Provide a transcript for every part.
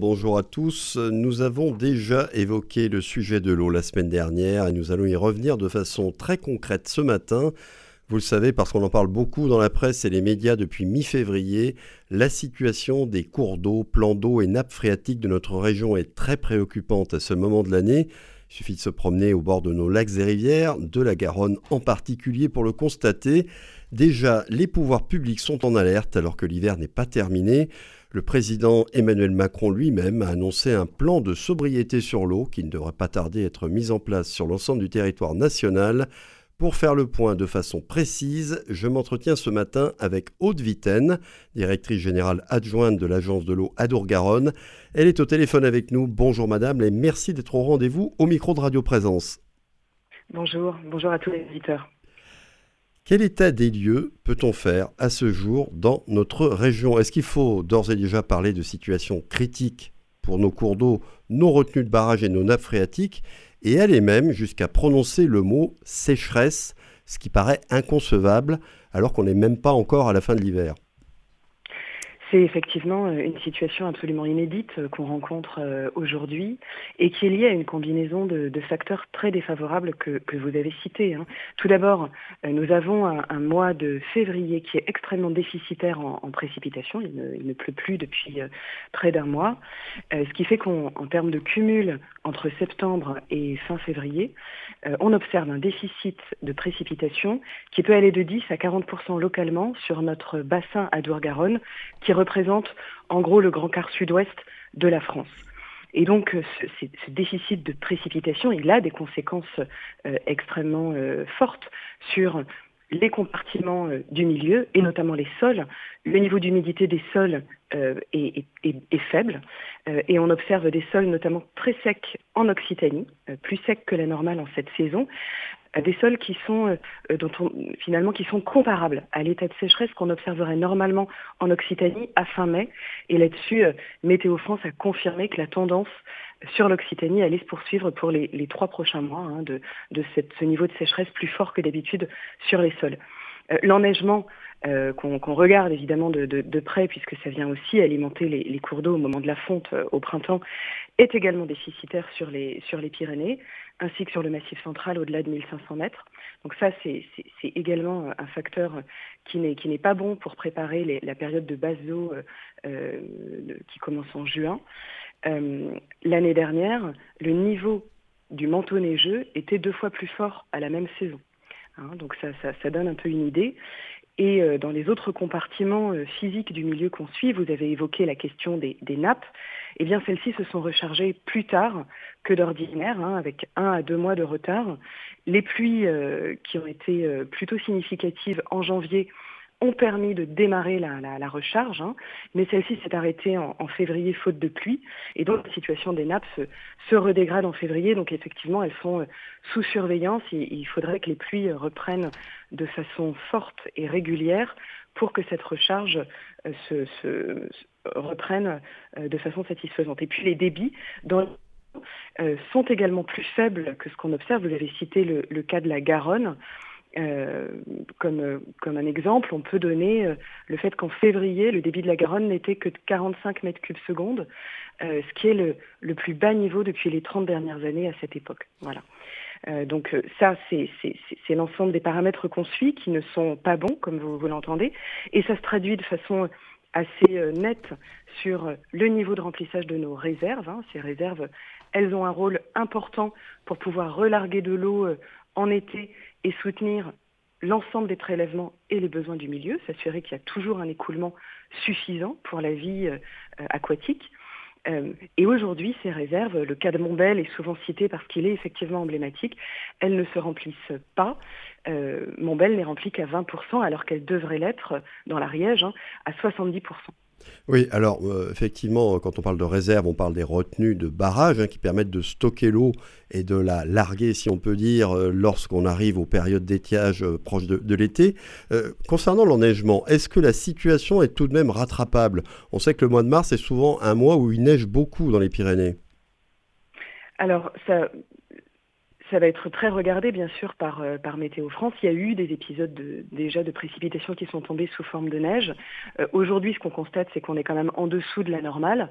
Bonjour à tous. Nous avons déjà évoqué le sujet de l'eau la semaine dernière et nous allons y revenir de façon très concrète ce matin. Vous le savez parce qu'on en parle beaucoup dans la presse et les médias depuis mi-février, la situation des cours d'eau, plans d'eau et nappes phréatiques de notre région est très préoccupante à ce moment de l'année. Il suffit de se promener au bord de nos lacs et rivières, de la Garonne en particulier pour le constater. Déjà, les pouvoirs publics sont en alerte alors que l'hiver n'est pas terminé. Le président Emmanuel Macron lui-même a annoncé un plan de sobriété sur l'eau qui ne devrait pas tarder à être mis en place sur l'ensemble du territoire national. Pour faire le point de façon précise, je m'entretiens ce matin avec Aude Vitaine, directrice générale adjointe de l'agence de l'eau Adour-Garonne. Elle est au téléphone avec nous. Bonjour madame et merci d'être au rendez-vous au micro de Radio Présence. Bonjour, bonjour à tous les visiteurs. Quel état des lieux peut-on faire à ce jour dans notre région? Est-ce qu'il faut d'ores et déjà parler de situation critique pour nos cours d'eau, nos retenues de barrage et nos nappes phréatiques et aller même jusqu'à prononcer le mot sécheresse, ce qui paraît inconcevable alors qu'on n'est même pas encore à la fin de l'hiver? C'est effectivement euh, une situation absolument inédite euh, qu'on rencontre euh, aujourd'hui et qui est liée à une combinaison de, facteurs très défavorables que, vous avez cités. Hein. Tout d'abord, nous avons un, mois de février qui est extrêmement déficitaire en, précipitation. Il ne, pleut plus depuis près d'un mois, ce qui fait qu'en termes de cumul entre septembre et fin février, on observe un déficit de précipitation qui peut aller de 10 à 40% localement sur notre bassin à Dour-Garonne, qui représente en gros le grand quart sud-ouest de la France. Et donc ce, déficit de précipitation, il a des conséquences euh, extrêmement euh, fortes sur les compartiments euh, du milieu et notamment les sols. Le niveau d'humidité des sols est, est, faible et on observe des sols notamment très secs en Occitanie, plus secs que la normale en cette saison, des sols qui sont euh, finalement qui sont comparables à l'état de sécheresse qu'on observerait normalement en Occitanie à fin mai. Et là-dessus, euh, Météo France a confirmé que la tendance sur l'Occitanie allait se poursuivre pour les, trois prochains mois hein, de, ce niveau de sécheresse plus fort que d'habitude sur les sols. Euh, l'enneigement qu'on regarde évidemment de, près, puisque ça vient aussi alimenter les, cours d'eau au moment de la fonte au printemps, est également déficitaire sur les, sur les Pyrénées ainsi que sur le massif central au-delà de 1500 mètres. Donc ça, c'est également un facteur qui n'est pas bon pour préparer la période de euh, euh, qui commence en juin. Euh, l'année dernière, le niveau du manteau neigeux était deux fois plus fort à la même saison. Hein, donc ça, ça, donne un peu une idée. Et dans les autres compartiments physiques du milieu qu'on suit, vous avez évoqué la question des, des nappes eh bien celles-ci se sont rechargées plus tard que d'ordinaire, hein, avec un à deux mois de retard. Les pluies euh, qui ont été euh, plutôt significatives en janvier ont permis de démarrer la, recharge, hein, mais celle-ci s'est arrêtée en, février faute de pluie, et donc la situation des nappes se, redégrade en février, donc effectivement elles sont euh, sous surveillance, il faudrait que les pluies reprennent de façon forte et régulière pour que cette recharge se, reprennent euh, de façon satisfaisante. Et puis les débits dans euh, sont également plus faibles que ce qu'on observe. Vous avez cité le, cas de la Garonne. Euh, comme, comme un exemple, on peut donner le fait qu'en février, le débit de la Garonne n'était que de 45 mètres cubes secondes, ce qui est le, le, plus bas niveau depuis les 30 dernières années à cette époque. Voilà. donc ça, c'est l'ensemble des paramètres qu'on suit qui ne sont pas bons, comme vous, vous l'entendez, et ça se traduit de façon assez euh, nette sur le niveau de remplissage de nos réserves. Hein. Ces réserves, elles ont un rôle important pour pouvoir relarguer de l'eau euh, en été et soutenir l'ensemble des prélèvements et les besoins du milieu, s'assurer qu'il y a toujours un écoulement suffisant pour la vie euh, aquatique. et aujourd'hui, ces réserves, le cas de Montbel est souvent cité parce qu'il est effectivement emblématique, elles ne se remplissent pas euh, Montbel n'est remplie qu'à 20%, alors qu'elle devrait l'être dans l'Ariège hein, à 70%. Oui, alors euh, effectivement, quand on parle de réserve, on parle des retenues de barrages hein, qui permettent de stocker l'eau et de la larguer, si on peut dire, euh, lorsqu'on arrive aux périodes d'étiage proches de, l'été. concernant l'enneigement, est-ce que la situation est tout de même rattrapable? On sait que le mois de mars est souvent un mois où il neige beaucoup dans les Pyrénées. Alors, ça, ça va être très regardé bien sûr par, euh, par Météo France. Il y a eu des épisodes de, déjà de précipitations qui sont tombées sous forme de neige. Euh, aujourd'hui, ce qu'on constate, c'est qu'on est quand même en dessous de la normale.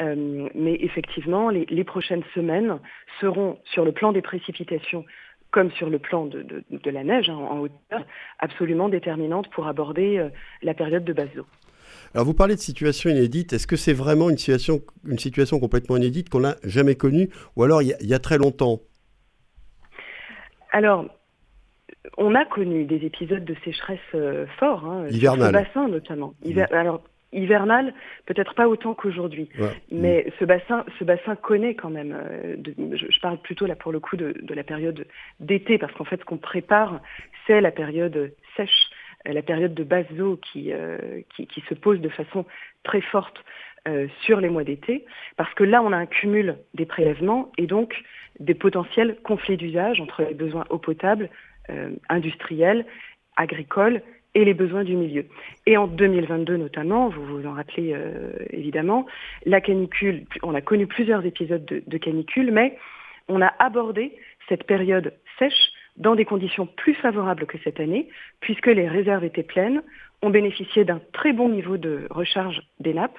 Euh, mais effectivement, les, prochaines semaines seront sur le plan des précipitations comme sur le plan de, la neige hein, en hauteur, absolument déterminantes pour aborder la période de base d'eau. Alors vous parlez de situation inédite. Est-ce que c'est vraiment une situation, complètement inédite qu'on n'a jamais connue? Ou alors il y a très longtemps? Alors, on a connu des épisodes de sécheresse euh, forts, hein, hivernal. Sur ce bassin notamment. Mmh. Alors, hivernal, peut-être pas autant qu'aujourd'hui, ouais. mais mmh. ce bassin, ce bassin connaît quand même. Euh, de, je, je, parle plutôt là pour le coup de, de la période d'été, parce qu'en fait, ce qu'on prépare, c'est la période sèche, la période de basse eau qui, euh, qui, qui, se pose de façon très forte euh, sur les mois d'été, parce que là, on a un cumul des prélèvements et donc des potentiels conflits d'usage entre les besoins eau potable, euh, industriels, agricoles et les besoins du milieu. Et en 2022 notamment, vous vous en rappelez euh, évidemment, la canicule, on a connu plusieurs épisodes de, de canicule, mais on a abordé cette période sèche dans des conditions plus favorables que cette année, puisque les réserves étaient pleines, ont bénéficié d'un très bon niveau de recharge des nappes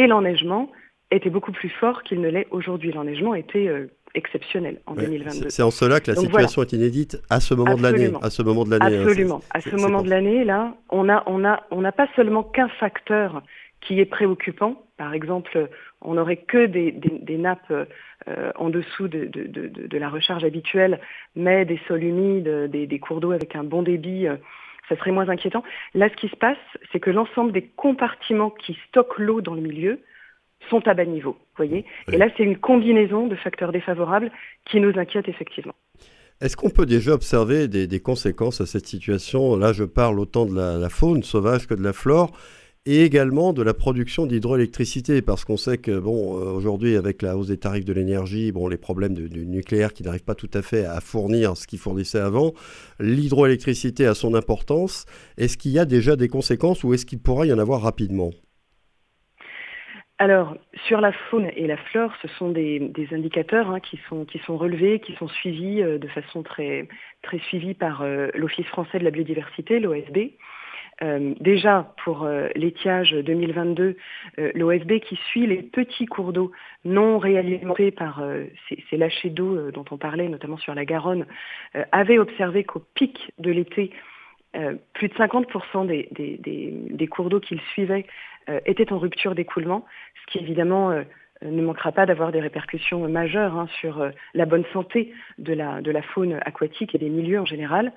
et l'enneigement était beaucoup plus fort qu'il ne l'est aujourd'hui. L'enneigement était euh, exceptionnel en ouais, 2022. C'est en cela que la Donc situation voilà. est inédite à ce moment Absolument. de l'année. À ce moment de l'année. Absolument. Hein, à ce moment de l'année, là, on a, on a, on n'a pas seulement qu'un facteur qui est préoccupant. Par exemple, on n'aurait que des, des, des nappes euh, en dessous de, de, de, de, la recharge habituelle, mais des sols humides, des, des cours d'eau avec un bon débit. Euh, ça serait moins inquiétant. Là, ce qui se passe, c'est que l'ensemble des compartiments qui stockent l'eau dans le milieu sont à bas niveau, voyez. Oui. Et là, c'est une combinaison de facteurs défavorables qui nous inquiète effectivement. Est-ce qu'on peut déjà observer des, des, conséquences à cette situation? Là, je parle autant de la, la, faune sauvage que de la flore et également de la production d'hydroélectricité, parce qu'on sait que bon, euh, aujourd'hui, avec la hausse des tarifs de l'énergie, bon, les problèmes du nucléaire qui n'arrivent pas tout à fait à fournir ce qu'il fournissait avant, l'hydroélectricité a son importance. Est-ce qu'il y a déjà des conséquences ou est-ce qu'il pourrait y en avoir rapidement? Alors, sur la faune et la flore, ce sont des, des indicateurs hein, qui, sont, qui sont relevés, qui sont suivis euh, de façon très, très suivie par euh, l'Office français de la biodiversité, l'OSB. Euh, déjà pour euh, l'étiage 2022, euh, l'OSB qui suit les petits cours d'eau non réalimentés par euh, ces, ces, lâchers d'eau euh, dont on parlait, notamment sur la Garonne, avait observé qu'au pic de l'été, plus de 50% des, des, cours d'eau qu'ils suivaient étaient en rupture d'écoulement, ce qui évidemment ne manquera pas d'avoir des répercussions majeures hein, sur euh, la bonne santé de la, de la faune aquatique et des milieux en général.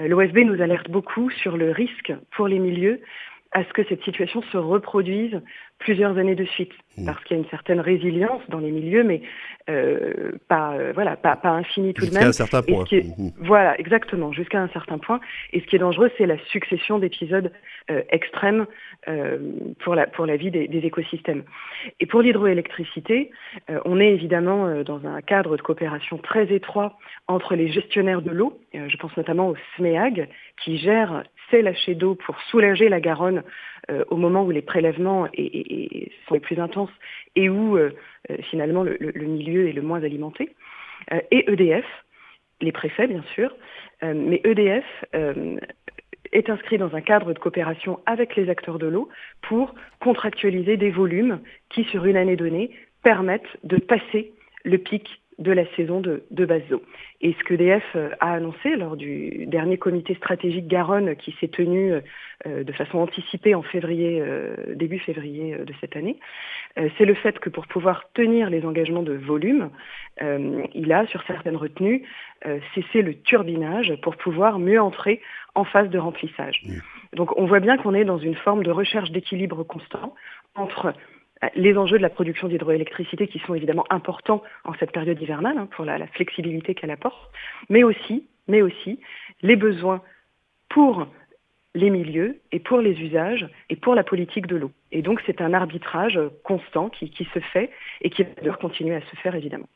Euh, L'OSB nous alerte beaucoup sur le risque pour les milieux à ce que cette situation se reproduise plusieurs années de suite, mmh. parce qu'il y a une certaine résilience dans les milieux, mais euh, pas, euh, voilà, pas, pas infinie tout de même. Jusqu'à un certain point. Est, mmh. Voilà, exactement, jusqu'à un certain point. Et ce qui est dangereux, c'est la succession d'épisodes euh, extrêmes pour, la, pour la vie des, des écosystèmes. Et pour l'hydroélectricité, on est évidemment dans un cadre de coopération très étroit entre les gestionnaires de l'eau, je pense notamment au SMEAG, qui gère ces lâchers d'eau pour soulager la Garonne euh, au moment où les prélèvements sont les plus intenses et où euh, finalement le, le, milieu est le moins alimenté, euh, et EDF, les préfets bien sûr, euh, mais EDF euh, est inscrit dans un cadre de coopération avec les acteurs de l'eau pour contractualiser des volumes qui, sur une année donnée, permettent de passer le pic de la saison de, de base d'eau. Et ce qu'EDF euh, a annoncé lors du dernier comité stratégique Garonne qui s'est tenu euh, de façon anticipée en février, euh, début février euh, de cette année, euh, c'est le fait que pour pouvoir tenir les engagements de volume, euh, il a, sur certaines retenues, cessé le turbinage pour pouvoir mieux entrer en phase de remplissage. Donc on voit bien qu'on est dans une forme de recherche d'équilibre constant entre les enjeux de la production d'hydroélectricité qui sont évidemment importants en cette période hivernale hein, pour la, flexibilité qu'elle apporte, mais aussi, mais aussi les besoins pour les milieux et pour les usages et pour la politique de l'eau. Et donc c'est un arbitrage constant qui, qui, se fait et qui va continuer à se faire évidemment.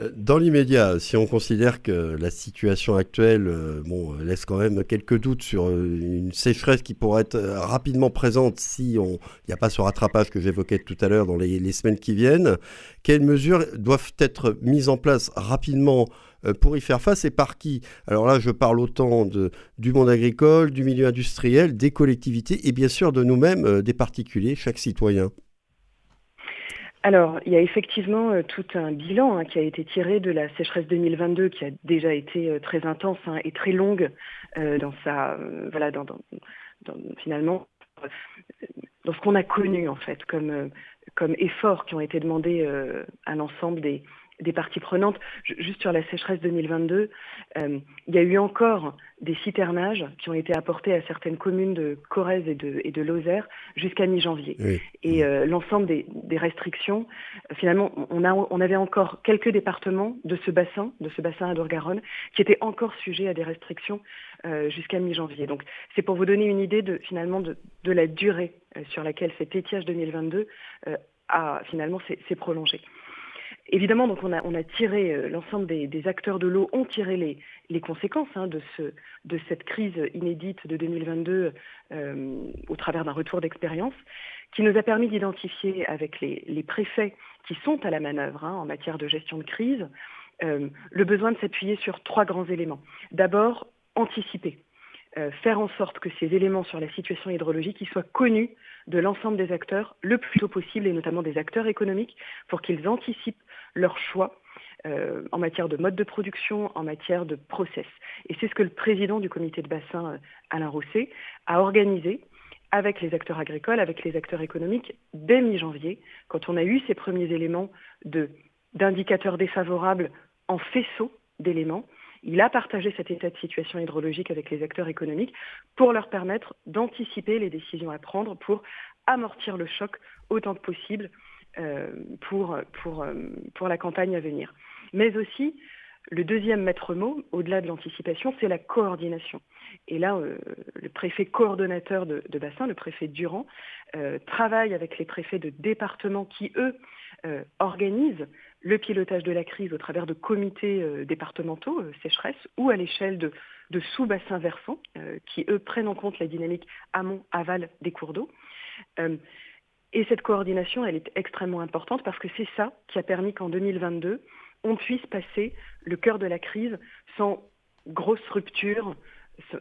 Euh, dans l'immédiat, si on considère que la situation actuelle euh, bon, laisse quand même quelques doutes sur euh, une sécheresse qui pourrait être rapidement présente si n'y a pas ce rattrapage que j'évoquais tout à l'heure dans les, semaines qui viennent, quelles mesures doivent être mises en place rapidement pour y faire face et par qui? Alors là, je parle autant du monde agricole, du milieu industriel, des collectivités et bien sûr de nous-mêmes, des particuliers, chaque citoyen. Alors, il y a effectivement euh, tout un bilan hein, qui a été tiré de la sécheresse 2022 qui a déjà été euh, très intense hein, et très longue euh, dans sa, voilà, dans, finalement, dans ce qu'on a connu en fait comme, comme efforts qui ont été demandés à l'ensemble des, des parties prenantes. Juste sur la sécheresse 2022, euh, il y a eu encore des citernages qui ont été apportés à certaines communes de Corrèze et de, et de Lozère jusqu'à mi-janvier. Et euh, l'ensemble des, restrictions, euh, finalement, on, a, on avait encore quelques départements de ce bassin, de ce bassin à garonne qui étaient encore sujets à des restrictions jusqu'à mi-janvier. Donc c'est pour vous donner une idée de, finalement de, de la durée sur laquelle cet étiage 2022 a finalement s'est prolongé. Évidemment, donc on a, on a tiré, euh, l'ensemble des, acteurs de l'eau ont tiré les, les conséquences hein, de, ce, de cette crise inédite de 2022 euh, au travers d'un retour d'expérience qui nous a permis d'identifier avec les, les, préfets qui sont à la manœuvre hein, en matière de gestion de crise euh, le besoin de s'appuyer sur trois grands éléments. D'abord, anticiper. Euh, faire en sorte que ces éléments sur la situation hydrologique soient connus de l'ensemble des acteurs le plus tôt possible, et notamment des acteurs économiques, pour qu'ils anticipent leurs choix euh, en matière de mode de production, en matière de process. Et c'est ce que le président du comité de bassin, euh, Alain Rosset, a organisé avec les acteurs agricoles, avec les acteurs économiques, dès mi-janvier, quand on a eu ces premiers éléments d'indicateurs défavorables en faisceau d'éléments, il a partagé cet état de situation hydrologique avec les acteurs économiques pour leur permettre d'anticiper les décisions à prendre pour amortir le choc autant que possible pour, pour, euh, pour la campagne à venir. Mais aussi, le deuxième maître mot, au-delà de l'anticipation, c'est la coordination. Et là, euh, le préfet coordonnateur de, bassin, le préfet Durand, travaille avec les préfets de département qui, eux, organisent le pilotage de la crise au travers de comités euh, départementaux, euh, sécheresse, ou à l'échelle de, sous-bassins versants, euh, qui, eux, prennent en compte la dynamique amont-aval des cours d'eau. Et cette coordination, elle est extrêmement importante parce que c'est ça qui a permis qu'en 2022, on puisse passer le cœur de la crise sans grosse rupture,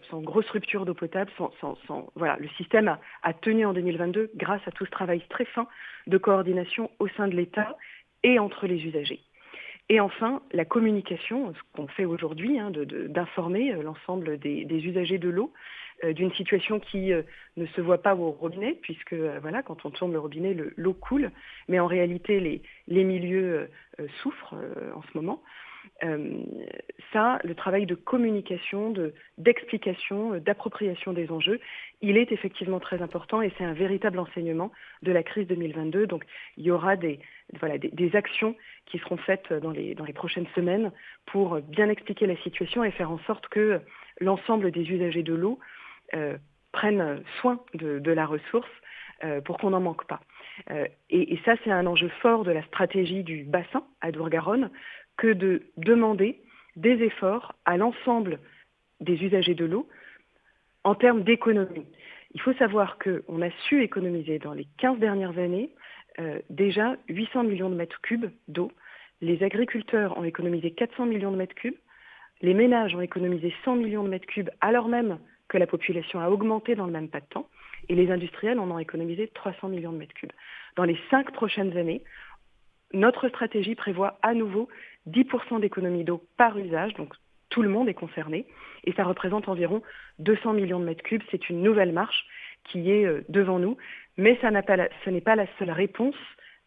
sans grosse rupture d'eau potable, sans, voilà, le système a, tenu en 2022 grâce à tout ce travail très fin de coordination au sein de l'État et entre les usagers. Et enfin, la communication, ce qu'on fait aujourd'hui, hein, d'informer euh, l'ensemble des, usagers de l'eau d'une situation qui euh, ne se voit pas au robinet, puisque voilà, quand on tourne le robinet, l'eau coule, mais en réalité, les, milieux souffrent en ce moment. Euh, ça, le travail de communication, d'explication, d'appropriation des enjeux, il est effectivement très important et c'est un véritable enseignement de la crise 2022. Donc il y aura des, voilà, des, actions qui seront faites dans les, dans les prochaines semaines pour bien expliquer la situation et faire en sorte que l'ensemble des usagers de l'eau euh, prennent soin de, la ressource euh, pour qu'on n'en manque pas. et, et, ça, c'est un enjeu fort de la stratégie du bassin à Dour-Garonne que de demander des efforts à l'ensemble des usagers de l'eau en termes d'économie. Il faut savoir qu'on a su économiser dans les 15 dernières années euh, déjà 800 millions de mètres cubes d'eau. Les agriculteurs ont économisé 400 millions de mètres cubes. Les ménages ont économisé 100 millions de mètres cubes alors même que la population a augmenté dans le même pas de temps. Et les industriels en ont économisé 300 millions de mètres cubes. Dans les cinq prochaines années, notre stratégie prévoit à nouveau 10% d'économie d'eau par usage, donc tout le monde est concerné, et ça représente environ 200 millions de mètres cubes. C'est une nouvelle marche qui est euh, devant nous, mais ça ce n'est pas la seule réponse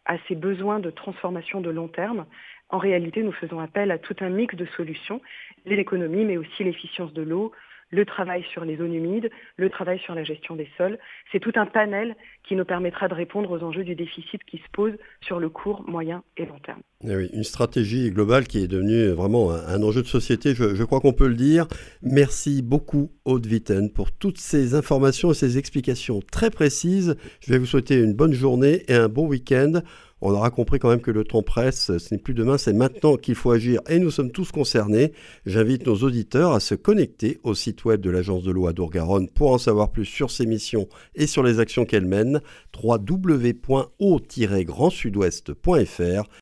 à ces besoins de transformation de long terme. En réalité, nous faisons appel à tout un mix de solutions, l'économie, mais aussi l'efficience de l'eau, le travail sur les zones humides, le travail sur la gestion des sols. C'est tout un panel qui nous permettra de répondre aux enjeux du déficit qui se posent sur le court, moyen et long terme. Eh oui, une stratégie globale qui est devenue vraiment un, enjeu de société, je, crois qu'on peut le dire. Merci beaucoup, Aude Vitten, pour toutes ces informations et ces explications très précises. Je vais vous souhaiter une bonne journée et un bon week-end on aura compris quand même que le temps presse, ce n'est plus demain, c'est maintenant qu'il faut agir et nous sommes tous concernés. J'invite nos auditeurs à se connecter au site web de l'Agence de l'eau à Dourgaronne pour en savoir plus sur ses missions et sur les actions qu'elle mène, www.eau-grandsudouest.fr